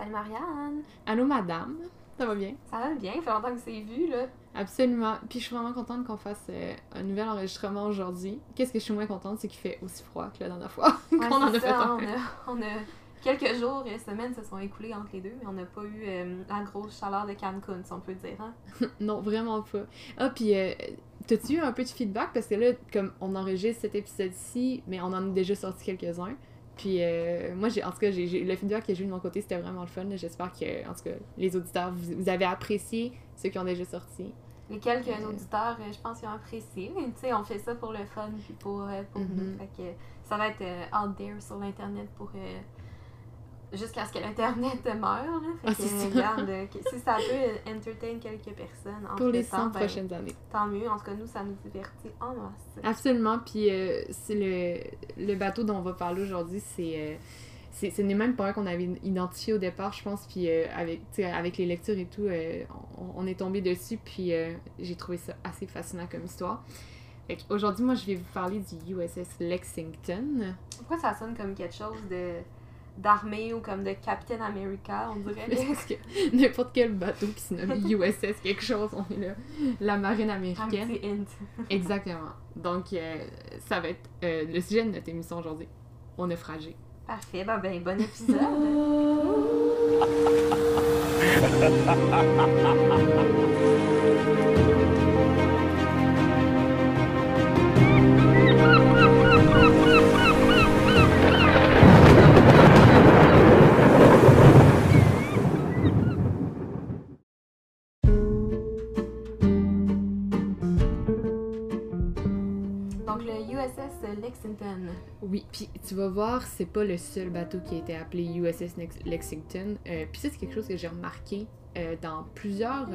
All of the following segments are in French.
Salut Marianne! Allô madame, ça va bien? Ça va bien, ça fait longtemps que c'est vu là. Absolument. Puis je suis vraiment contente qu'on fasse euh, un nouvel enregistrement aujourd'hui. Qu'est-ce que je suis moins contente, c'est qu'il fait aussi froid que la dernière fois Ouais, qu'on en a fait un. on, a, on a quelques jours et semaines se sont écoulés entre les deux, mais on n'a pas eu euh, la grosse chaleur de Cancun, si on peut dire. Hein? non, vraiment pas. Ah, puis euh, t'as-tu eu un peu de feedback? Parce que là, comme on enregistre cet épisode-ci, mais on en a déjà sorti quelques-uns. Puis euh, moi, j'ai, en tout cas, j'ai, le feedback que j'ai eu de mon côté, c'était vraiment le fun. J'espère que, en tout cas, les auditeurs, vous, vous avez apprécié ceux qui ont déjà sorti. Les quelques Euh. auditeurs, euh, je pense qu'ils ont apprécié, mais tu sais, on fait ça pour le fun puis pour, euh, pour Mhm. nous. Fait que ça va être out there sur l'internet pour. Jusqu'à ce que l'internet meure. Là. Fait Ah, que, regarde, euh, que- si ça peut euh, entertain quelques personnes Pour les entre-temps, 100 ben, prochaines années. tant mieux. En tout cas, nous, ça nous divertit en masse. Absolument. Puis euh, c'est le, le bateau dont on va parler aujourd'hui, c'est. euh, ce n'est même pas un qu'on avait identifié au départ, je pense. Puis euh, avec, avec les lectures et tout, euh, on, on est tombé dessus. Puis j'ai trouvé ça assez fascinant comme histoire. Aujourd'hui, moi, je vais vous parler du USS Lexington. Pourquoi ça sonne comme quelque chose de d'armée ou comme de Captain America, on dirait. Parce que n'importe quel bateau qui se nomme USS quelque chose, on est là. La marine Un américaine. petit hint. Exactement. Donc, euh, ça va être euh, le sujet de notre émission aujourd'hui. On est fragile. Parfait, ben, ben bon épisode. Donc le USS Lexington. Oui, puis tu vas voir, c'est pas le seul bateau qui a été appelé USS Lex- Lexington. Euh, puis ça, c'est quelque chose que j'ai remarqué euh, dans plusieurs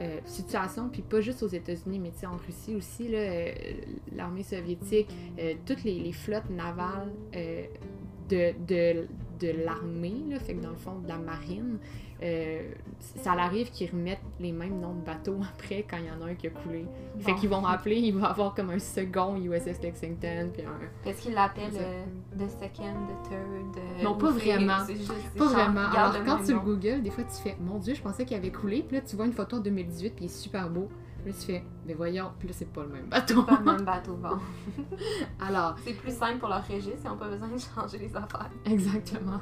euh, situations, puis pas juste aux États-Unis, mais en Russie aussi, l'armée soviétique, toutes les, les flottes navales de, de, de l'armée, là, fait que dans le fond, de la marine, euh, ça arrive qu'ils remettent les mêmes noms de bateaux après quand il y en a un qui a coulé. Fait Bon. qu'ils vont appeler, il va avoir comme un second USS Lexington, puis un, Est-ce qu'il l'appelle C'est ça. euh, The Second, The Third euh, Non, pas vraiment. juste- Pas vraiment. Alors, quand tu le googles, des fois, tu fais Mon Dieu, je pensais qu'il avait coulé. Puis là, tu vois une photo en 2018, puis il est super beau. Puis tu fais Mais voyons, là, c'est pas le même bateau. Pas le même bateau, bon. Alors, C'est plus simple pour leur registre, ils n'ont pas besoin de changer les affaires. exactement.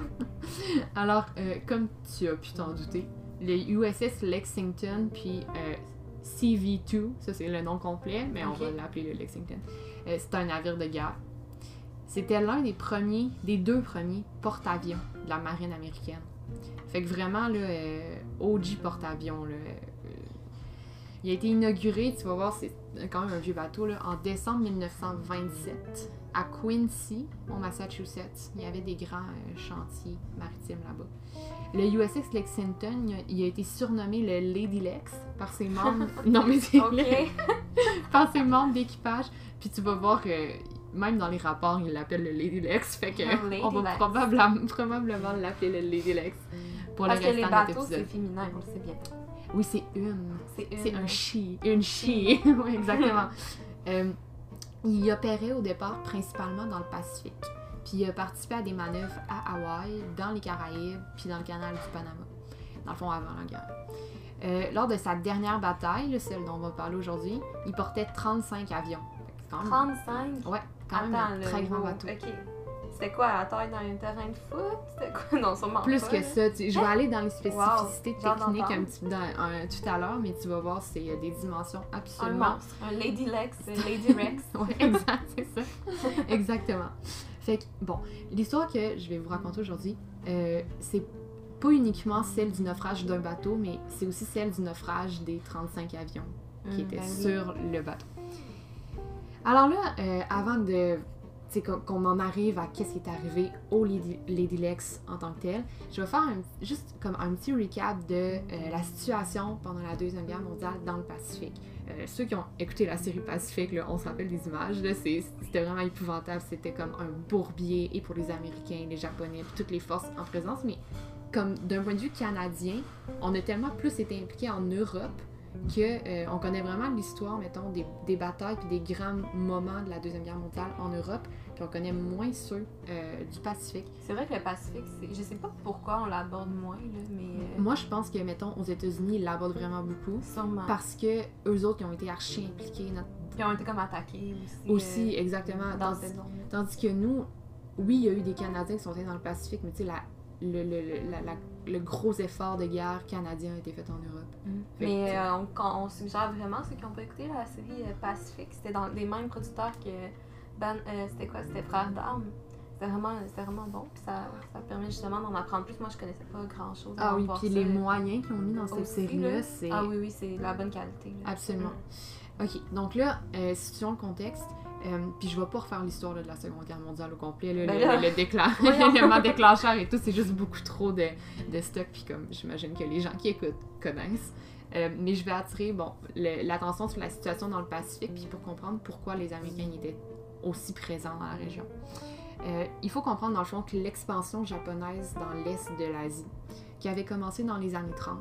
Alors, euh, comme tu as pu t'en douter, le USS Lexington, puis euh, CV2, ça c'est le nom complet, mais on va l'appeler le Lexington. Euh, c'est un navire de guerre. C'était l'un des premiers, des deux premiers porte-avions de la marine américaine. Fait que vraiment, là, euh, OG porte-avions, là. Il a été inauguré, tu vas voir, c'est quand même un vieux bateau, là, en décembre 1927, à Quincy, au Massachusetts. Il y avait des grands euh, chantiers maritimes là-bas. Le USS Lexington, il a, été surnommé le Lady Lex par ses membres. non, mais c'est par ses membres d'équipage. Puis tu vas voir que même dans les rapports, il l'appelle le Lady Lex. Fait que Lady on va Lex. probablement, probablement l'appeler le Lady Lex pour Parce le que restant les de notre bateaux, c'est féminin, on le sait bien. Oui, c'est une. C'est un she. Une she. oui, exactement. Euh, il opérait au départ principalement dans le Pacifique. Puis il a participé à des manœuvres à Hawaï, dans les Caraïbes, puis dans le canal du Panama. Dans le fond, avant la guerre. Euh, lors de sa dernière bataille, celle dont on va parler aujourd'hui, il portait 35 avions. Fait que c'est quand même, 35. ouais, quand même un très grand bateau. C'était quoi, la taille d'un terrain de foot? C'était quoi? Non, sûrement Plus pas, que là. ça, tu- je vais aller dans les spécificités Wow, techniques un petit peu dans- un- tout à l'heure, mais tu vas voir, c'est euh, des dimensions Un absolument monstre. Un Lady Lex, un Lady Rex. Ouais, exact, c'est ça. Exactement. Fait que, bon, l'histoire que je vais vous raconter aujourd'hui, euh, c'est pas uniquement celle du naufrage d'un bateau, mais c'est aussi celle du naufrage des 35 avions qui Hum, étaient ben oui. sur le bateau. Alors là, euh, avant de qu'on en arrive à qu'est-ce qui est arrivé au Lady, Lex en tant que tel, je vais faire juste comme un petit recap de euh, la situation pendant la Deuxième Guerre mondiale dans le Pacifique. Euh, ceux qui ont écouté la série Pacifique, on se rappelle des images, c'était vraiment épouvantable. C'était comme un bourbier et pour les Américains, les Japonais, toutes les forces en présence. Mais comme d'un point de vue canadien, on a tellement plus été impliqués en Europe que euh, on connaît vraiment l'histoire, mettons, des, des batailles puis des grands moments de la Deuxième Guerre mondiale en Europe, puis on connaît moins ceux euh, du Pacifique. C'est vrai que le Pacifique, je sais pas pourquoi on l'aborde moins, là, mais euh, Moi, je pense que, mettons, aux États-Unis, ils l'abordent vraiment beaucoup. sûrement. Parce que eux autres, ils ont été archi impliqués dans- Puis on été comme attaqués aussi. aussi, exactement. dans Tandis-. Tandis que nous, oui, il y a eu des Canadiens qui sont allés dans le Pacifique, mais tu sais, la- le, le, le, la- la- le gros effort de guerre canadien a été fait en Europe. Fait que, Mais euh, on, on suggère vraiment ceux qui n'ont pas écouté la série euh, Pacifique, c'était dans les mêmes producteurs que Ben, euh, c'était quoi? C'était Frères d'armes. C'était vraiment, vraiment bon. Puis ça, ça permet justement d'en apprendre plus. Moi, je connaissais pas grand chose. Ah oui, puis les moyens qu'ils ont mis dans cette série-là, là. c'est Ah oui, oui, c'est la bonne qualité. là. absolument. Ok, donc là, euh, situons le contexte. Euh, puis je vais pas refaire l'histoire là, de la Seconde Guerre mondiale au complet. là, Ben le, là. déclencheur et tout, c'est juste beaucoup trop de, de stock. Puis comme j'imagine que les gens qui écoutent connaissent. Euh, mais je vais attirer bon, l'attention sur la situation dans le Pacifique, puis pour comprendre pourquoi les Américains étaient aussi présents dans la région. Euh, il faut comprendre dans le fond que l'expansion japonaise dans l'est de l'Asie, qui avait commencé dans les années 30,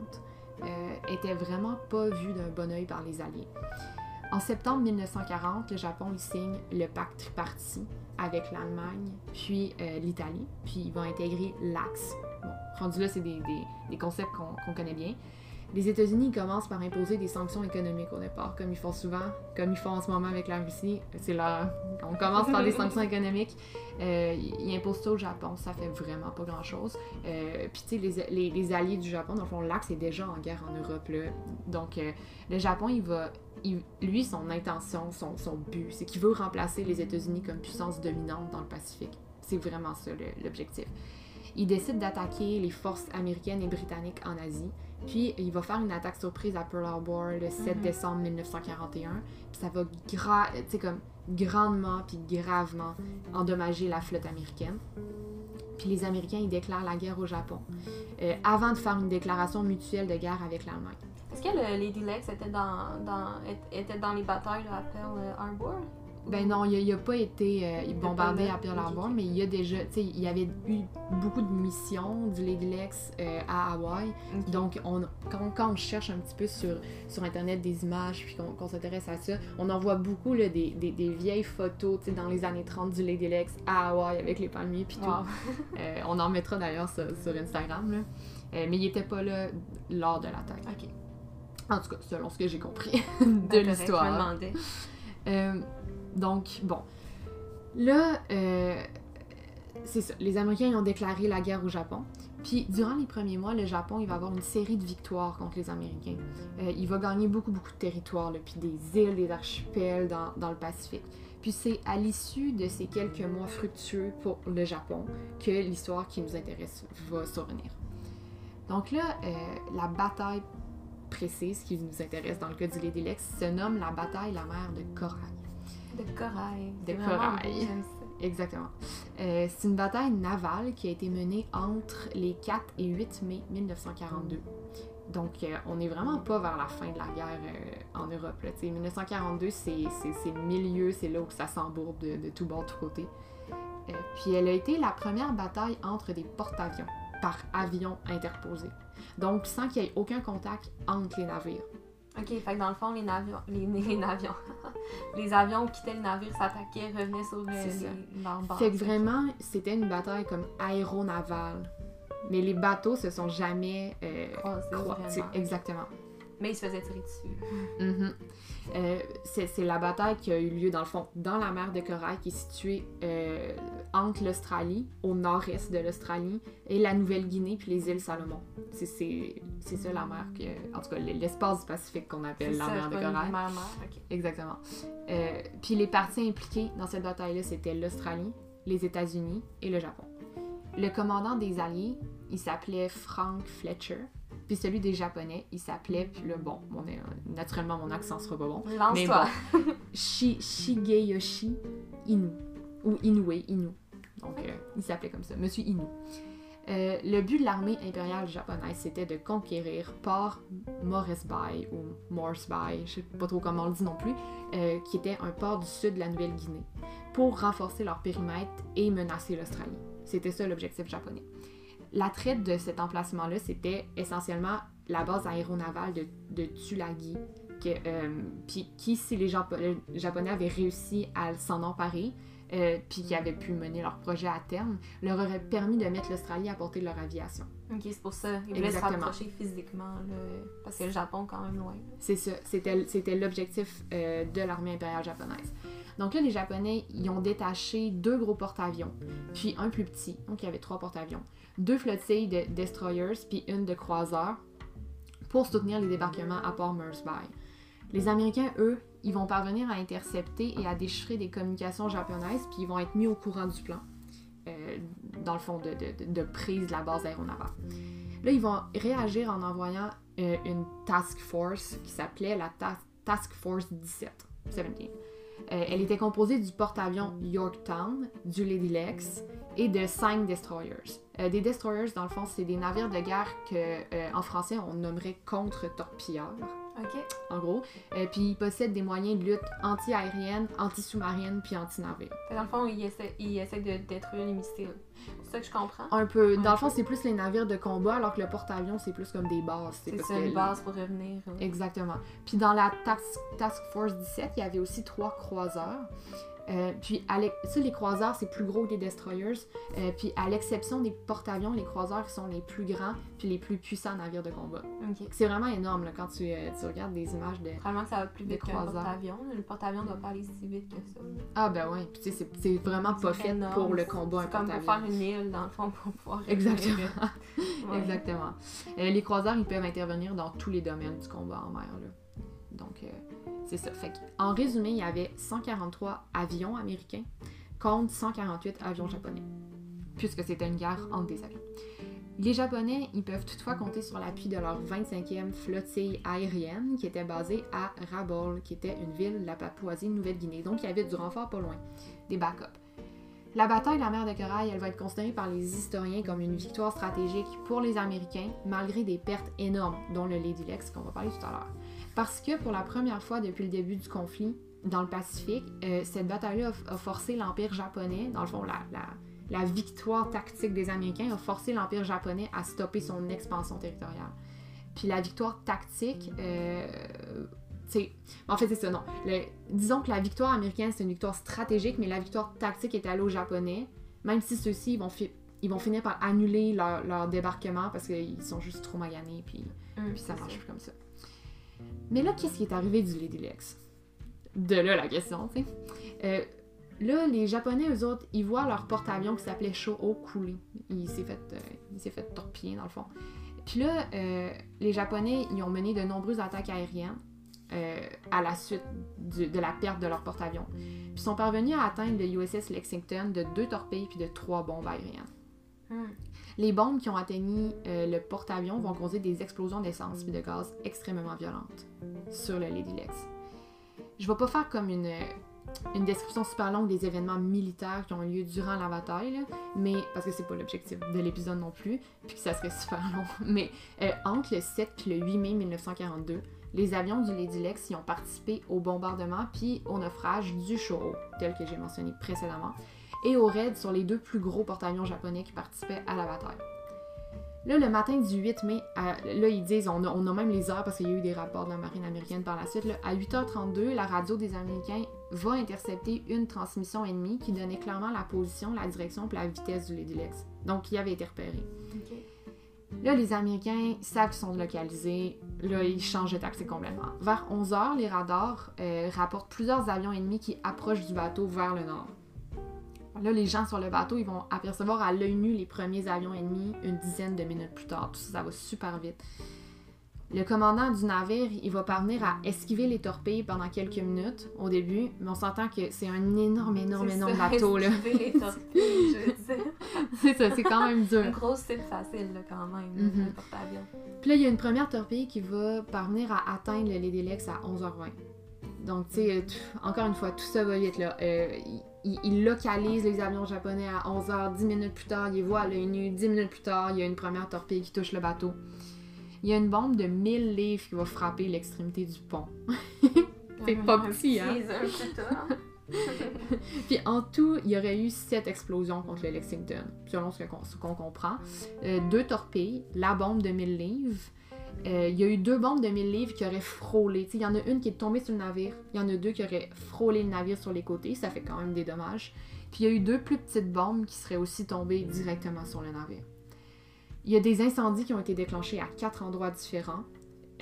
euh, était vraiment pas vue d'un bon oeil par les Alliés. En septembre 1940, le Japon il signe le pacte tripartite avec l'Allemagne, puis euh, l'Italie, puis ils vont intégrer l'Axe. Bon, rendu là, c'est des, concepts qu'on connaît bien. Les États-Unis commencent par imposer des sanctions économiques au départ, comme ils font souvent, comme ils font en ce moment avec la Russie. C'est là, on commence par des sanctions économiques. Euh, ils imposent ça au Japon, ça fait vraiment pas grand-chose. Euh, Puis tu sais, les, les- les alliés du Japon, dans le fond, l'Axe est déjà en guerre en Europe. Là. Donc euh, le Japon, il va, il- lui, son intention, son, son but, c'est qu'il veut remplacer les États-Unis comme puissance dominante dans le Pacifique. C'est vraiment ça l'objectif. Il décide d'attaquer les forces américaines et britanniques en Asie. Puis il va faire une attaque surprise à Pearl Harbor le 7 Mhm. décembre 1941. Puis ça va gra- comme grandement puis gravement endommager la flotte américaine. Puis les Américains ils déclarent la guerre au Japon euh, avant de faire une déclaration mutuelle de guerre avec l'Allemagne. Est-ce que le Lady Lex était dans, dans, est- était dans les batailles là, à Pearl Harbor? Ben non, il n'a pas été euh, bombardé à Pearl Harbor, mais il y a déjà, tu sais, il y avait eu beaucoup de missions du Lady Lex euh, à Hawaï. Donc, on, quand, quand on cherche un petit peu sur, sur Internet des images, puis qu'on s'intéresse à ça, on en voit beaucoup là, des, des, des vieilles photos, tu sais, dans les années 30 du Lady Lex à Hawaï avec les palmiers, puis tout. Wow. Euh, on en mettra d'ailleurs sur, sur Instagram, là. Euh, mais il était pas là lors de l'attaque. Ok. En tout cas, selon ce que j'ai compris de Ben, l'histoire. Euh, donc, bon. Là, euh, c'est ça. Les Américains ils ont déclaré la guerre au Japon. Puis, durant les premiers mois, le Japon, il va avoir une série de victoires contre les Américains. Euh, il va gagner beaucoup, beaucoup de territoires, là, puis des îles, des archipels dans, dans le Pacifique. Puis c'est à l'issue de ces quelques mois fructueux pour le Japon que l'histoire qui nous intéresse va survenir. Donc là, euh, la bataille précise qui nous intéresse dans le cas du Lady Lex se nomme la bataille la mer de Corail. De corail. De corail. Exactement. Euh, c'est une bataille navale qui a été menée entre les 4 et 8 mai 1942. Donc, euh, on n'est vraiment pas vers la fin de la guerre euh, en Europe. Là. Tu sais, 1942, c'est le milieu, c'est là où ça s'embourbe de, de tout bord, de tout côté. Puis elle a été la première bataille entre des porte-avions, par avion interposé. Donc, sans qu'il y ait aucun contact entre les navires. Ok, fait que dans le fond, les navions. Les, les navions. les avions quittaient le navire, s'attaquaient, revenaient sur le, C'est ça. les- base. Fait que vraiment, c'était une bataille comme aéronavale. Mais les bateaux se sont jamais euh, Croisés. Exactement. Mais ils se faisaient tirer dessus. Mhm. Euh, c'est la bataille qui a eu lieu, dans le fond, dans la mer de Corail, qui est située euh, entre l'Australie, au nord-est de l'Australie, et la Nouvelle-Guinée, puis les îles Salomon. C'est- ça la mer, que, en tout cas, l'espace du Pacifique qu'on appelle la ça, mer de Corail. mer-mer, ok. Exactement. Euh, puis les parties impliquées dans cette bataille-là, c'était l'Australie, les États-Unis et le Japon. Le commandant des Alliés, il s'appelait Frank Fletcher. Puis celui des Japonais, il s'appelait, puis là, bon, naturellement, mon accent sera pas bon. Mais Lance-toi. bon, Shi- Shigeyoshi Inu. Ou Inoue, Inu. Donc, euh, il s'appelait comme ça, Monsieur Inu. Euh, le but de l'armée impériale japonaise, c'était de conquérir Port Moresby ou Moresby, je sais pas trop comment on le dit non plus, euh, qui était un port du sud de la Nouvelle-Guinée, pour renforcer leur périmètre et menacer l'Australie. C'était ça l'objectif japonais. L'attrait de cet emplacement-là, c'était essentiellement la base aéronavale de, de Tulagi, que, euh, puis qui, si les, les Japonais avaient réussi à s'en emparer, euh, puis qui avaient pu mener leur projet à terme, leur aurait permis de mettre l'Australie à portée de leur aviation. Ok, c'est pour ça. Ils voulaient se rapprocher physiquement, là, parce que le Japon, quand même loin. C'est ça, c'était c'était l'objectif euh, de l'armée impériale japonaise. Donc là, les Japonais, ils ont détaché deux gros porte-avions, puis un plus petit, donc il y avait trois porte-avions, deux flottilles de destroyers, puis une de croiseurs, pour soutenir les débarquements à Port Moresby. Les Américains, eux, ils vont parvenir à intercepter et à déchiffrer des communications japonaises, puis ils vont être mis au courant du plan, euh, dans le fond, de, de- prise de la base aéronavale. Là, ils vont réagir en envoyant euh, une task force qui s'appelait la ta- Task Force 17. 17. Euh, elle était composée du porte-avions Yorktown, du Lady Lex et de cinq destroyers. Euh, des destroyers, dans le fond, c'est des navires de guerre que, euh, en français, on nommerait contre-torpilleurs, Ok. en gros. Euh, puis ils possèdent des moyens de lutte anti-aérienne, anti-sous-marine puis anti-navire. Dans le fond, ils essaient, ils essaient de détruire les missiles. C'est ça que je comprends? Un peu. Dans le fond, c'est plus les navires de combat, alors que le porte-avions, c'est plus comme des bases. C'est ça, que une base pour revenir. là. Exactement. Puis dans la task, task Force 17, il y avait aussi trois croiseurs. Euh, puis, ça, les croiseurs, c'est plus gros que les destroyers. Euh, puis, à l'exception des porte-avions, les croiseurs sont les plus grands puis les plus puissants navires de combat. Ok. C'est vraiment énorme là, quand tu, euh, tu regardes des images de. Probablement que ça va plus vite qu'un porte-avions. Le porte-avions doit pas aller si vite que ça. Ah, ben ouais. Puis, tu sais, c'est- vraiment pas fait énorme. pour le combat un C'est comme pour faire une île, dans le fond, pour pouvoir. Exactement. Ouais. Exactement. Les croiseurs, ils peuvent intervenir dans tous les domaines du combat en mer. Là. Donc, euh, c'est ça. En résumé, il y avait 143 avions américains contre 148 avions japonais, puisque c'était une guerre entre des avions. Les Japonais, ils peuvent toutefois compter sur l'appui de leur 25e flottille aérienne qui était basée à Rabaul, qui était une ville de la Papouasie-Nouvelle-Guinée. Donc, il y avait du renfort pas loin, des backups. La bataille de la mer de Corail, elle va être considérée par les historiens comme une victoire stratégique pour les Américains, malgré des pertes énormes, dont le Lady Lex qu'on va parler tout à l'heure. Parce que pour la première fois depuis le début du conflit dans le Pacifique, euh, cette bataille-là a, a forcé l'Empire japonais, dans le fond, la, la- la victoire tactique des Américains a forcé l'Empire japonais à stopper son expansion territoriale. Puis la victoire tactique, euh, c'est en fait, c'est ça, non. Le- disons que la victoire américaine, c'est une victoire stratégique, mais la victoire tactique est allée aux Japonais, même si ceux-ci, ils vont, fi- ils vont finir par annuler leur, leur débarquement parce qu'ils sont juste trop maganés, puis, Hum, puis ça marche plus comme ça. Mais là, qu'est-ce qui est arrivé du Lady Lex? De là la question, tu sais. Euh, là, les Japonais, eux autres, ils voient leur porte-avions qui s'appelait Shoho couler. Il s'est fait, euh, fait torpiller, dans le fond. Puis là, euh, les Japonais, ils ont mené de nombreuses attaques aériennes à la suite de la perte de leur porte-avions. Puis sont parvenus à atteindre le USS Lexington de deux torpilles puis de trois bombes aériennes. Hum. Les bombes qui ont atteigni euh, le porte-avions vont causer des explosions d'essence puis de gaz extrêmement violentes sur le Lady Lex. Je vais pas faire comme une, une description super longue des événements militaires qui ont eu lieu durant la bataille, mais parce que c'est pas l'objectif de l'épisode non plus, puis que ça serait super long. Mais euh, entre le 7 et le 8 mai 1942, les avions du Lady Lex y ont participé au bombardement puis au naufrage du Shoho, tel que j'ai mentionné précédemment, et au raid sur les deux plus gros porte-avions japonais qui participaient à la bataille. Là, le matin du 8 mai, à- là, ils disent, on a, on a même les heures parce qu'il y a eu des rapports de la marine américaine par la suite. là. à 8h32, la radio des Américains va intercepter une transmission ennemie qui donnait clairement la position, la direction et la vitesse du Lady Lex. Donc, il avait été repéré. Là, les Américains savent qu'ils sont localisés. Là, ils changent de tactique complètement. Vers 11h, les radars euh, rapportent plusieurs avions ennemis qui approchent du bateau vers le nord. Là, les gens sur le bateau, ils vont apercevoir à l'œil nu les premiers avions ennemis une dizaine de minutes plus tard. Tout ça, ça va super vite. Le commandant du navire, il va parvenir à esquiver les torpilles pendant quelques minutes au début, mais on s'entend que c'est un énorme, énorme, énorme ça, bateau. Là. esquiver les torpilles, je veux dire. c'est ça, c'est quand même dur. Une grosse cible facile, là, quand même, Mhm. un porte-avions. Puis là, il y a une première torpille qui va parvenir à atteindre le Lady Lex à 11h20. Donc, tu sais, euh, encore une fois, tout ça va vite, là. Euh, il, localise les avions japonais à 11h, 10 minutes plus tard, il voit à l'œil nu, 10 minutes plus tard, il y a une première torpille qui touche le bateau. Il y a une bombe de 1000 livres qui va frapper l'extrémité du pont. C'est pas petit, hein? Tas. Puis en tout, il y aurait eu sept explosions contre le Lexington, selon ce qu'on ce qu'on comprend. Euh, deux torpilles, la bombe de 1000 livres. Euh, il y a eu deux bombes de 1000 livres qui auraient frôlé. Il y en a une qui est tombée sur le navire. Il y en a deux qui auraient frôlé le navire sur les côtés. Ça fait quand même des dommages. Puis il y a eu deux plus petites bombes qui seraient aussi tombées directement sur le navire. Il y a des incendies qui ont été déclenchés à quatre endroits différents.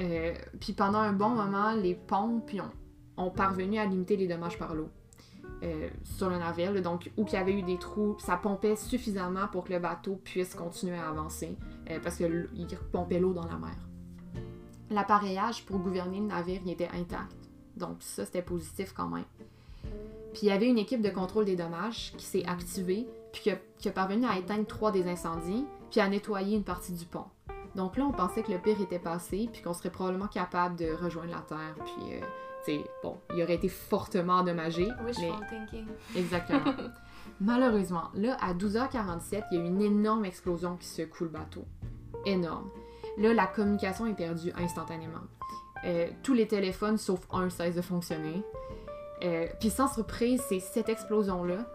Euh, puis pendant un bon moment, les pompes ont, ont parvenu à limiter les dommages par l'eau euh, sur le navire. donc, où il y avait eu des trous, ça pompait suffisamment pour que le bateau puisse continuer à avancer parce qu'il pompait l'eau dans la mer. L'appareillage pour gouverner le navire il était intact. Donc, ça, c'était positif quand même. Puis, il y avait une équipe de contrôle des dommages qui s'est activée, puis qui a, qui a parvenu à éteindre trois des incendies, puis à nettoyer une partie du pont. Donc là, on pensait que le pire était passé, puis qu'on serait probablement capable de rejoindre la Terre, puis, euh, tu sais, bon, il aurait été fortement endommagé. mais- Wishful thinking. Exactement. Malheureusement, là, à 12h47, il y a eu une énorme explosion qui secoue le bateau. Énorme. Là, la communication est perdue instantanément. Euh, tous les téléphones, sauf un, cessent de fonctionner. Euh, Puis sans surprise, c'est cette explosion-là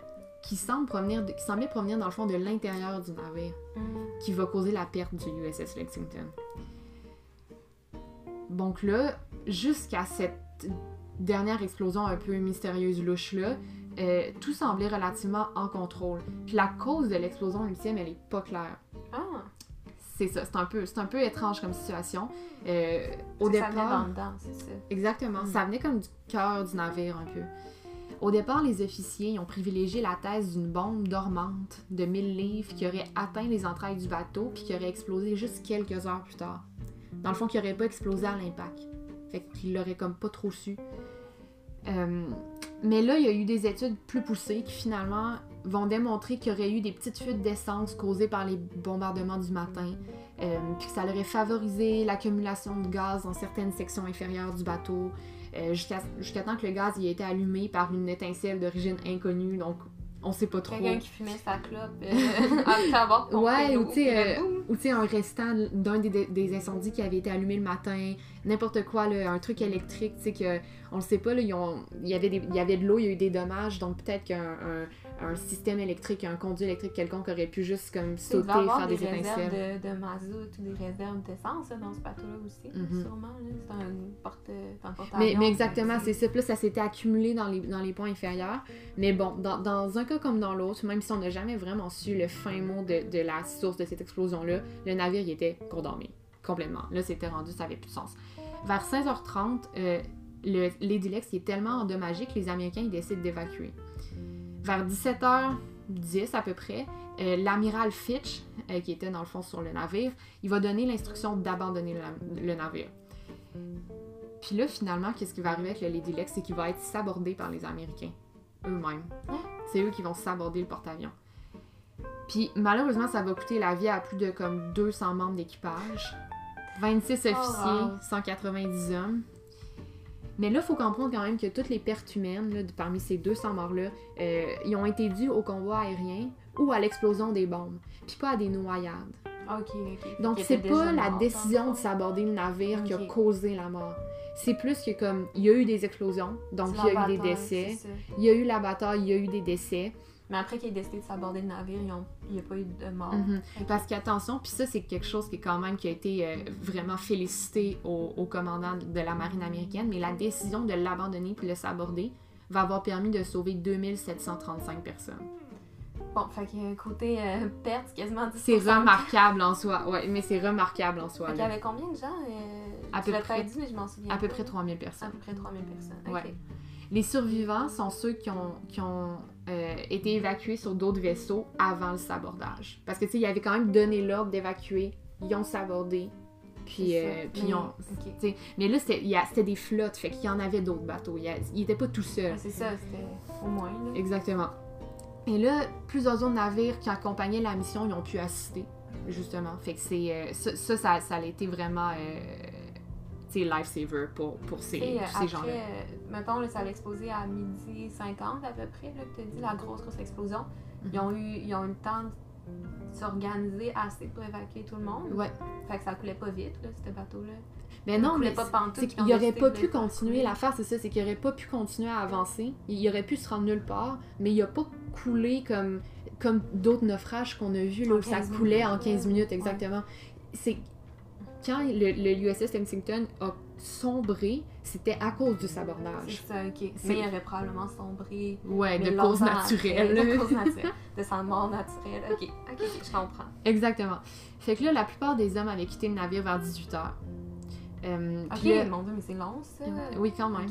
qui, semble provenir de- qui semblait provenir, dans le fond, de l'intérieur du navire Mm. qui va causer la perte du USS Lexington. Donc là, jusqu'à cette dernière explosion un peu mystérieuse louche-là, euh, tout semblait relativement en contrôle. Puis la cause de l'explosion ultime, elle est pas claire. Ah, C'est ça, c'est un peu, c'est un peu étrange comme situation. Euh, au que ça venait départ, dans dedans, c'est ça. Exactement. Mm. Ça venait comme du cœur du navire un peu. Au départ, les officiers ont privilégié la thèse d'une bombe dormante de 1000 livres qui aurait atteint les entrailles du bateau puis qui aurait explosé juste quelques heures plus tard. Dans le fond, qui aurait pas explosé à l'impact. Fait qu'ils l'auraient comme pas trop su. Euh, mais là, il y a eu des études plus poussées qui finalement vont démontrer qu'il y aurait eu des petites fuites d'essence causées par les bombardements du matin, euh, puis que ça aurait favorisé l'accumulation de gaz dans certaines sections inférieures du bateau, euh, jusqu'à jusqu'à temps que le gaz y ait été allumé par une étincelle d'origine inconnue, donc on sait pas trop. Quelqu'un qui fumait sa clope euh, pompé Ouais, ou tu sais, euh, ou tu sais, un restant d'un des, des- des incendies qui avait été allumé le matin, n'importe quoi, là, un truc électrique, tu sais, que on le sait pas, là, ils ont- il, y avait des- il y avait de l'eau, il y a eu des dommages, donc peut-être qu'un un, un système électrique, un conduit électrique quelconque aurait pu juste comme sauter, faire des, des, étincelles. réserves de, de mazout ou des réserves d'essence dans ce bateau-là aussi, Mhm. sûrement. C'est un porte un porte Mais, mais exactement, c'est ça. Là, ça s'était accumulé dans les, dans les points inférieurs. Mais bon, dans, dans un cas comme dans l'autre, même si on n'a jamais vraiment su le fin mot de, de la source de cette explosion-là, le navire il était condamné. Complètement. Là, c'était rendu, ça avait plus de sens. Vers 16h30, euh, est tellement endommagé que les Américains ils décident d'évacuer. Vers 17h10 à peu près, euh, l'amiral Fitch, euh, qui était dans le fond sur le navire, il va donner l'instruction d'abandonner le- le navire. Puis là, finalement, qu'est-ce qui va arriver avec le Lady Lex? C'est qu'il va être sabordé par les Américains eux-mêmes. Hein? C'est eux qui vont saborder le porte-avions. Puis malheureusement, ça va coûter la vie à plus de comme 200 membres d'équipage, 26 officiers, wow. 190 hommes. Mais là, il faut comprendre quand même que toutes les pertes humaines, là, parmi ces 200 morts-là, euh, ils ont été dues au convoi aérien ou à l'explosion des bombes, puis pas à des noyades. Donc, c'est pas la mort, décision de s'aborder le navire qui a causé la mort. C'est plus que comme, il y a eu des explosions, donc il y a eu des décès. Il y a eu la bataille, il y a eu des décès. Mais après qu'il ait décidé de s'aborder le navire, ont- il n'y a pas eu de mort. Mhm. Parce qu'attention, puis ça, c'est quelque chose qui est quand même qui a été euh, vraiment félicité au, au commandant de la marine américaine, mais la décision de l'abandonner puis de le saborder va avoir permis de sauver 2735 personnes. Bon, fait que côté euh, perte, quasiment 10 C'est remarquable en soi, ouais, mais c'est remarquable en soi. Fait qu'il y avait combien de gens euh, À peu près- dit, mais je m'en souviens. À peu près 3000 À personnes. peu près 3000 personnes. Ouais. Les survivants sont ceux qui ont, qui ont euh, été évacués sur d'autres vaisseaux avant le sabordage. Parce que, tu sais, ils avaient quand même donné l'ordre d'évacuer, ils ont sabordé, puis, euh, puis ils ont... Mais là, c'était des flottes, fait qu'il y en avait d'autres bateaux. Il n'était pas tout seul. Ouais, c'est ça, c'était au moins. Là. Exactement. Et là, plusieurs autres navires qui accompagnaient la mission, ils ont pu assister, justement. Fait que c'est... euh, ça, ça, ça, ça a été vraiment... Sais, lifesaver pour, pour ces, ces gens-là. euh, mettons, là, ça a explosé à midi 50 à peu près, là, que tu as dit, la grosse, grosse explosion. Mhm. Ils ont eu, ils ont eu le temps s'organiser assez pour évacuer tout le monde. Ouais. Fait que ça coulait pas vite, là, ce bateau-là. Mais non, mais pas pantoute, c'est puis qu'il on a aurait décidé pas de pu continuer l'affaire, c'est ça, c'est qu'il aurait pas pu continuer à avancer. Il aurait pu se rendre nulle part, mais il a pas coulé comme, comme d'autres naufrages qu'on a vus, là, où ça 15 coulait en minutes. 15 minutes, Ouais. exactement. C'est quand le, le USS Lexington a sombré, c'était à cause du C'est sabordage. ça, ok. C'est- Mais il aurait probablement sombré. Ouais, de cause naturelle. après, De cause naturelle. De sa mort naturelle. Ok, ok, je comprends. Exactement. Fait que là, la plupart des hommes avaient quitté le navire vers 18h. Euh, Ok, puis là- mon dieu, mais c'est long ça. oui, quand même.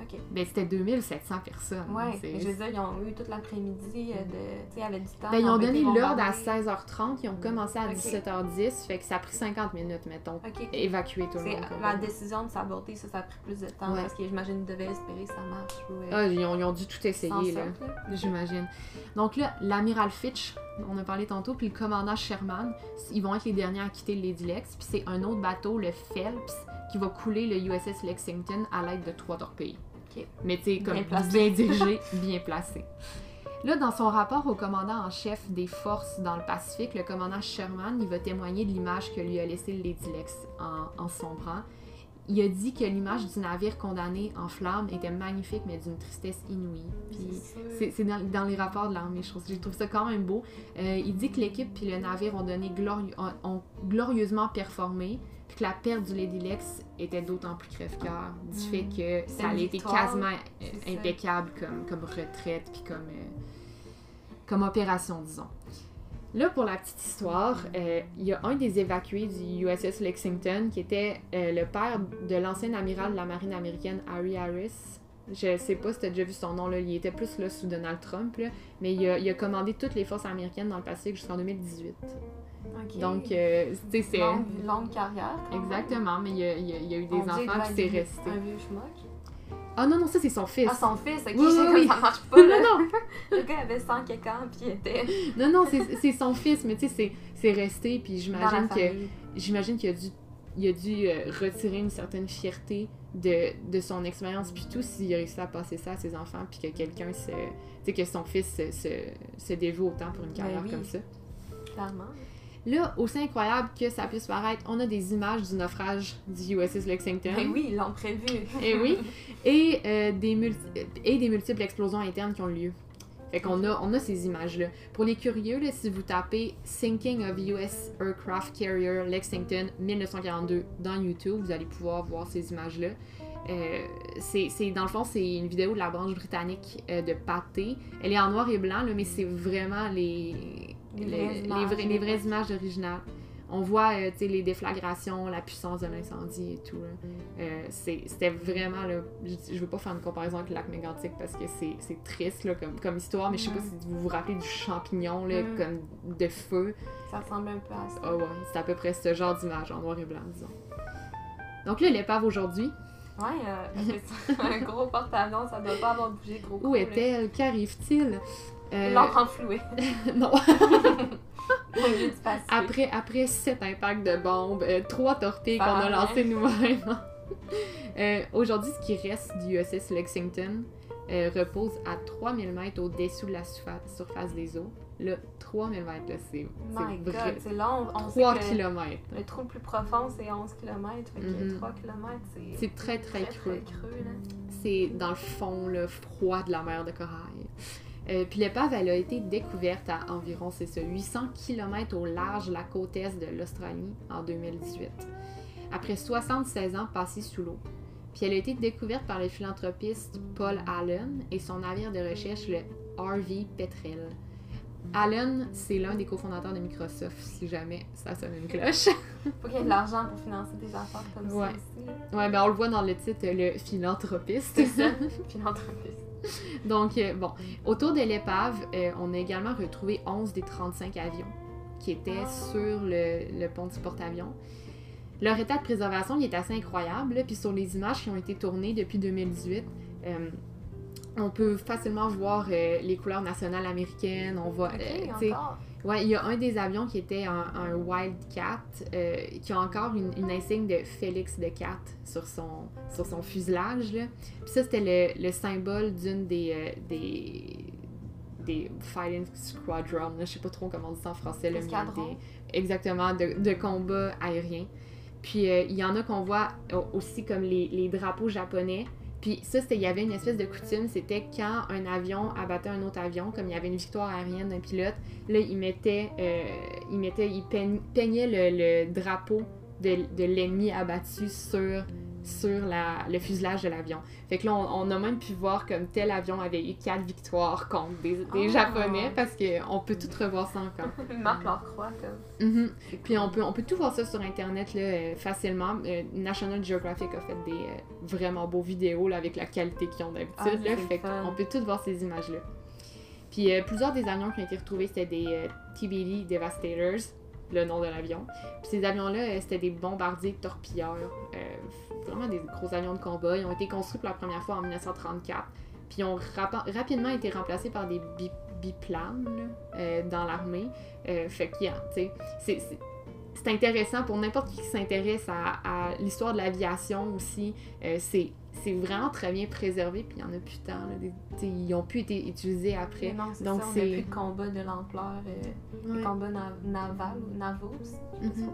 Ok. Ben, c'était 2700 personnes. Mais je veux dire, ils ont eu toute l'après-midi euh, de. Tu sais, du temps. Ben, ils ont donné l'ordre à bombardés. 16h30, ils ont commencé à Ok. 17h10, fait que ça a pris 50 minutes, mettons, Ok. évacuer tout le monde. la décision de s'aborder, ça, ça a pris plus de temps Ouais. parce que j'imagine qu'ils devaient espérer que ça marche. Euh, Ah, ils ont, ils ont dû tout essayer, là. J'imagine. Donc là, l'amiral Fitch, on a parlé tantôt, puis le commandant Sherman, ils vont être les derniers à quitter le Lady Lex, puis c'est un autre bateau, le Phelps, qui va couler le USS Lexington à l'aide de trois torpilles. Ok. Mais tu sais, comme Bien dirigé, bien placé. Là, dans son rapport au commandant en chef des forces dans le Pacifique, le commandant Sherman, il va témoigner de l'image que lui a laissée Lady Lex en, en sombrant. Il a dit que l'image du navire condamné en flammes était magnifique, mais d'une tristesse inouïe. Puis C'est dans, dans les rapports de l'armée, je trouve, je trouve ça quand même beau. Euh, il dit que l'équipe puis le navire ont, donné ont glorieusement performé, puis que la perte du Lady Lex était d'autant plus crève-cœur du Mm. fait que ça allait été quasiment euh, impeccable comme, comme retraite puis comme, euh, comme opération, disons. Là, pour la petite histoire, euh, il y a un des évacués du USS Lexington qui était euh, le père de l'ancien amiral de la marine américaine Harry Harris. Je sais pas si tu as déjà vu son nom, là. il était plus là, sous Donald Trump, là. mais il a, il a commandé toutes les forces américaines dans le Pacifique jusqu'en 2018. Donc, euh, tu sais, c'est... longue, longue carrière. Exactement, mais il y a, il y a- il y a eu des On enfants qui vieux- resté. Un vieux schmuck. Ah non, non, ça c'est son fils. Ah, son fils, ok, Oui, oui, comme oui. ça marche pas. non, là. non, non, Le gars avait 100 quelques ans, puis il était non, non, c'est son fils, mais tu sais, c'est- resté, puis j'imagine que j'imagine qu'il a dû, il a dû euh, retirer une certaine fierté de, de son expérience, puis tout s'il a réussi à passer ça à ses enfants, puis que quelqu'un se. Tu sais, que son fils se, se, se dévoue autant pour une carrière oui. comme ça. Clairement. Là, aussi incroyable que ça puisse paraître, on a des images du naufrage du USS Lexington. Mais oui, ils l'ont prévu. Et oui. Et, euh, des multi- et des multiples explosions internes qui ont lieu. Fait qu'on a, on a ces images-là. Pour les curieux, là, si vous tapez Sinking of US Aircraft Carrier Lexington 1942 dans YouTube, vous allez pouvoir voir ces images-là. Euh, c'est, c'est- dans le fond, c'est une vidéo de la branche britannique euh, de Pathé. Elle est en noir et blanc, là, mais c'est vraiment les, Les vraies les images, vraies, les là. vraies images originales. On voit euh, les déflagrations, la puissance de l'incendie et tout. Euh, C'était vraiment, là, je, je veux pas faire une comparaison avec le lac mégantique parce que c'est triste là, comme, comme histoire, mais je sais pas Mm. si vous vous rappelez du champignon là, Mm. comme de feu. Ça ressemble un peu à ça. Ah ouais, c'est à peu près ce genre d'image en noir et blanc, disons. Donc là, l'épave aujourd'hui, Ouais, euh, un gros porte-avions, ça doit pas avoir bougé gros où est-elle? Qu'arrive-t-il? Euh, l'ont renfloué. non. Après, après sept impacts de bombes, euh, trois torpilles qu'on a va lancées nous-mêmes. Euh, Aujourd'hui, ce qui reste du USS Lexington euh, repose à 3000 mètres au-dessous de la surfa- surface des eaux. Là, 3000 mètres, là, c'est My c'est vrai. God, c'est long. On 3 sait que km. le trou le plus profond, c'est 11 km. Fait que Mhm. 3 km, c'est C'est très, très, très, creux. creux. C'est dans le fond, le froid de la mer de Corail. Euh, puis l'épave, elle a été découverte à environ, c'est ça, 800 km au large de la côte est de l'Australie en 2018. Après 76 ans passés sous l'eau. Puis elle a été découverte par le philanthropiste Paul Allen et son navire de recherche, le RV Petrel. Allen, c'est l'un des cofondateurs de Microsoft, si jamais ça sonne une cloche. Faut qu'il y ait de l'argent pour financer des affaires comme Ouais. ça aussi. ouais, ben on le voit dans le titre, le philanthropiste. C'est ça, philanthropiste. Donc, euh, bon, autour de l'épave, euh, on a également retrouvé 11 des 35 avions qui étaient Ah. sur le, le pont du porte-avions. Leur état de préservation il est assez incroyable. là, Puis sur les images qui ont été tournées depuis 2018, euh, on peut facilement voir euh, les couleurs nationales américaines. On voit, euh. Ouais, il y a un des avions qui était un, un Wildcat euh, qui a encore une, une insigne de Félix de Cat sur son, sur son fuselage. Là. Puis ça, c'était le, le symbole d'une des, des, des Fighting Squadron, là, je sais pas trop comment on dit ça en français, Escadron. des- exactement, de, de combats aériens. Puis il y en a qu'on voit au- aussi comme les, les drapeaux japonais. Puis ça, il y avait une espèce de coutume, c'était quand un avion abattait un autre avion, comme il y avait une victoire aérienne d'un pilote, là, il mettait, euh, il mettait, il peignait le, drapeau de l'ennemi abattu sur, sur la, le fuselage de l'avion. Fait que là, on, on a même pu voir comme tel avion avait eu quatre victoires contre des, des Oh. Japonais, parce qu'on peut tout revoir ça encore. Ils marquent leur croix comme. Mhm. Puis on peut, on peut tout voir ça sur Internet là, euh, facilement. Euh, National Geographic a fait des euh, vraiment beaux vidéos là, avec la qualité qu'ils ont d'habitude. Ah, fait qu'on peut tout voir ces images-là. Puis euh, plusieurs des avions qui ont été retrouvés, c'était des TBD Devastators, le nom de l'avion. Puis ces avions-là, euh, c'était des bombardiers torpilleurs. euh, vraiment des gros avions de combat. Ils ont été construits pour la première fois en 1934. Puis ils ont rapidement été remplacés par des bi- biplanes euh, dans l'armée. Fait que, tu sais, c'est- intéressant pour n'importe qui qui s'intéresse à, l'histoire de l'aviation aussi. C'est c'est vraiment très bien préservé, puis il y en a plus tant. là, des- ils ont pu être utilisés après. Mais non, c'est Donc, ça, on plus de combat de l'ampleur, euh, Ouais. naval navaux aussi. Mhm.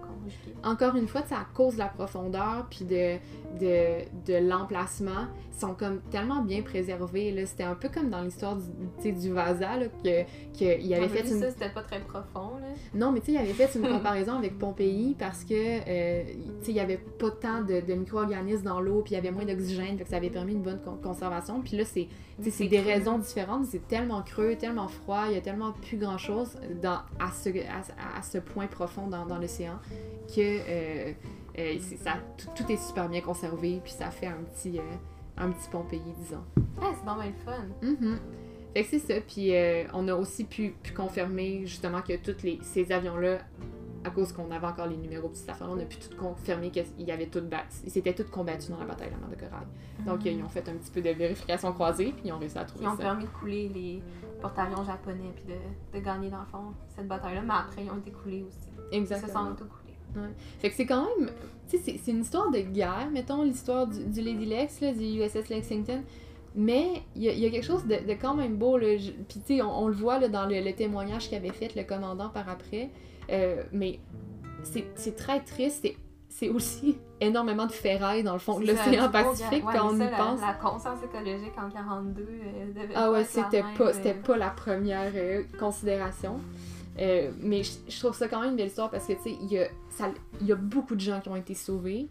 Encore une fois, c'est à cause de la profondeur puis de, de, de l'emplacement, ils sont comme tellement bien préservés. là. C'était un peu comme dans l'histoire du, du Vasa, là, que, que il avait fait dit une... ça, c'était pas très profond, là. Non, mais tu sais, il avait fait une comparaison avec Pompéi parce que, euh, tu sais, il y avait pas tant de, de micro-organismes dans l'eau, puis il y avait moins d'oxygène, fait que ça avait permis une bonne con- conservation. Puis là, c'est des raisons différentes. C'est tellement creux, tellement froid, il y a tellement plus grand-chose dans- à, ce, à, à ce point profond dans, dans l'océan que euh, euh, ça, tout, tout est super bien conservé, puis ça fait un petit, euh, un petit Pompéi, disons. Ah, c'est vraiment le fun. Mhm. Fait que c'est ça. Puis euh, on a aussi pu, pu confirmer justement que tous les, ces avions-là, à cause qu'on avait encore les numéros de ces affaires-là, on a pu tout confirmer qu'ils avaient tout battu. Ils s'étaient tous combattus dans la bataille de la mer de corail. Donc ils ont fait un petit peu de vérification croisée, puis ils ont réussi à trouver Ils ont ça. permis de couler les porte-avions japonais puis de, de gagner, dans le fond, cette bataille-là. Mais après, ils ont été coulés aussi. Ils se sont Exactement. auto-coulés. Fait que c'est quand même. Tu sais, c'est- une histoire de guerre, mettons, l'histoire du, du Lady Lex, là, du USS Lexington. Mais il y, a- il y a quelque chose de, de quand même beau. Puis, tu sais, on, on le voit là, dans le, le témoignage qu'avait fait le commandant par après. Euh, mais c'est très triste. C'est- C'est aussi énormément de ferraille dans le fond de l'océan Pacifique. Ouais, quand on y ça, la- pense. La, conscience écologique en 42 euh, devait Ah ouais, c'était pas, euh, c'était pas la première euh, considération. Euh, mais je, je trouve ça quand même une belle histoire parce que, tu sais, il y y a beaucoup de gens qui ont été sauvés.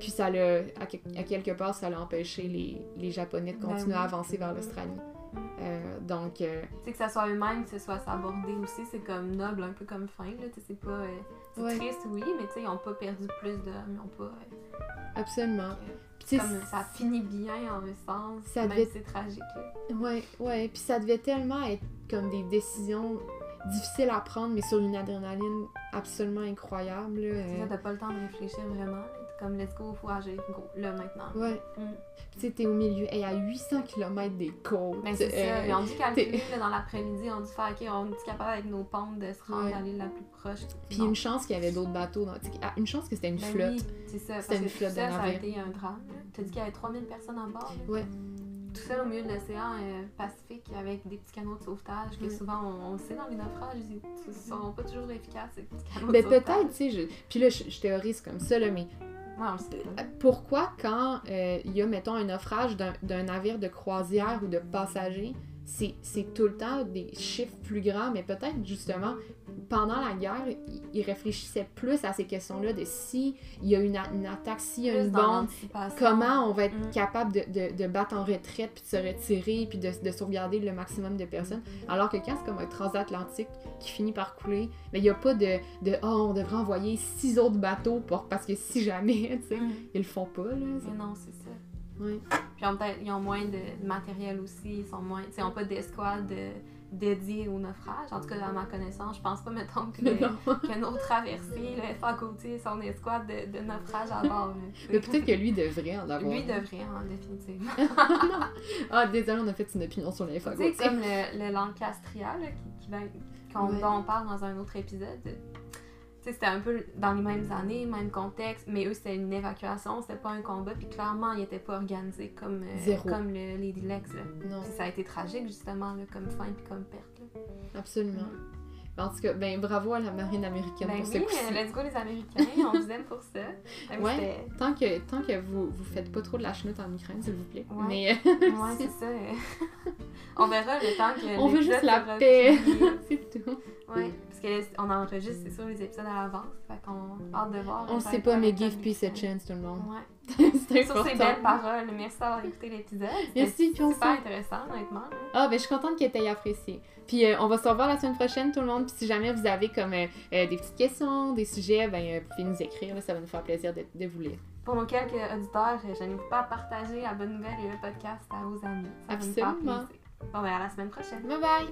Puis ça l'a, à, que- à quelque part, ça l'a empêché les, les Japonais de Ben continuer oui. à avancer vers l'Australie. Euh, donc, euh, Tu sais, que ça soit eux-mêmes, que ce soit s'aborder aussi, c'est comme noble, un peu comme fin, là. Tu sais, c'est pas... euh, c'est Ouais. triste, oui, mais tu sais, ils ont pas perdu plus d'hommes, ils ont pas... euh, absolument. Puis, comme ça finit bien, en un sens, Ça même devait- si c'est tragique, là. Ouais, ouais. Puis ça devait tellement être comme des décisions difficiles à prendre, mais sur une adrénaline absolument incroyable. là. Tu sais, Euh, t'as pas le temps de réfléchir vraiment. Comme, let's go, faut agir, go, là, maintenant. ouais. Mm. Tu sais, t'es au milieu, et à 800 km des côtes. Mais c'est ça, euh, ils ont dû calculer là, dans l'après-midi, ont dû faire, ok, on est capable avec nos pompes de se rendre Ouais. à l'île la plus proche. Puis Non. une chance qu'il y avait d'autres bateaux. Dans... ah, Une chance que c'était une Ben flotte. oui, c'est ça. C'était Parce une que flotte tout de ça, ça a été un drame. T'as dit qu'il y avait 3000 personnes à bord. là. Ouais. Tout ça au milieu de l'océan euh, Pacifique avec des petits canaux de sauvetage que souvent on, on sait dans les naufrages, ils ne sont pas toujours efficaces ces petits canaux Mais de sauvetage. peut-être, tu sais, je... puis là, je, je théorise comme ça, là, mais Pas. euh, pourquoi quand euh, il y a, mettons, un naufrage d'un navire de croisière ou de passagers, c'est c'est tout le temps des chiffres plus grands, mais peut-être justement, pendant la guerre, ils réfléchissaient plus à ces questions-là de si il y a une, attaque, s'il y a Plus une bombe, comment on va être Mm. capable de, de- de battre en retraite, puis de se retirer, puis de, de sauvegarder le maximum de personnes. Alors que quand c'est comme un transatlantique qui finit par couler, mais il n'y a pas de, de oh, on devrait envoyer six autres bateaux pour, parce que si jamais, tu sais, Mm. ils le font pas, là. Mais non, c'est ça. Ouais. Puis ils ont, peut-être- ils ont moins de, matériel aussi, ils sont moins. Ils n'ont pas d'escouade dédiée au naufrage. En tout cas, à ma connaissance, je pense pas, mettons, que, que nos traversées, le son escouade de, de naufrage à bord. Mais peut-être que lui devrait en avoir. Lui devrait, hein, définitivement. Ah, désolé, on a fait une opinion sur les sais, comme le, le Lancastria, là, qui, Ouais. dont on parle dans un autre épisode. C'était un peu dans les mêmes années, même contexte, mais eux, c'était une évacuation, c'était pas un combat, puis clairement, ils étaient pas organisés comme, euh, comme le Lady Lex, là. Non, Puis ça a été tragique, justement, là, comme fin puis comme perte, là. absolument. En tout cas, ben bravo à la marine américaine Ben pour ce oui, euh, let's go les Américains, on vous aime pour ça. Même Ouais. Tant que, tant que vous, vous faites pas trop de la chenoute en Ukraine, s'il vous plaît. Ouais. Mais euh, Ouais, c'est ça. on verra le temps que on veut juste la paix. c'est tout. Ouais, parce qu'on enregistre, c'est sûr, les épisodes à l'avance. Fait qu'on hâte de voir. On sait pas, mais give peace a chance, tout le monde. Ouais. C'est Sur ces belles paroles, merci d'avoir écouté l'épisode. C'était Merci, on super intéressant, honnêtement. Ah, ben je suis contente que tu aies apprécié. Puis euh, on va se revoir la semaine prochaine, tout le monde. Puis si jamais vous avez comme euh, euh, des petites questions, des sujets, ben vous pouvez nous écrire. là, ça va nous faire plaisir de, de vous lire. Pour nos quelques auditeurs, je n'hésite pas à partager la bonne nouvelle et le podcast à vos amis. Ça va nous faire Absolument. plaisir. Bon, ben à la semaine prochaine. Bye bye!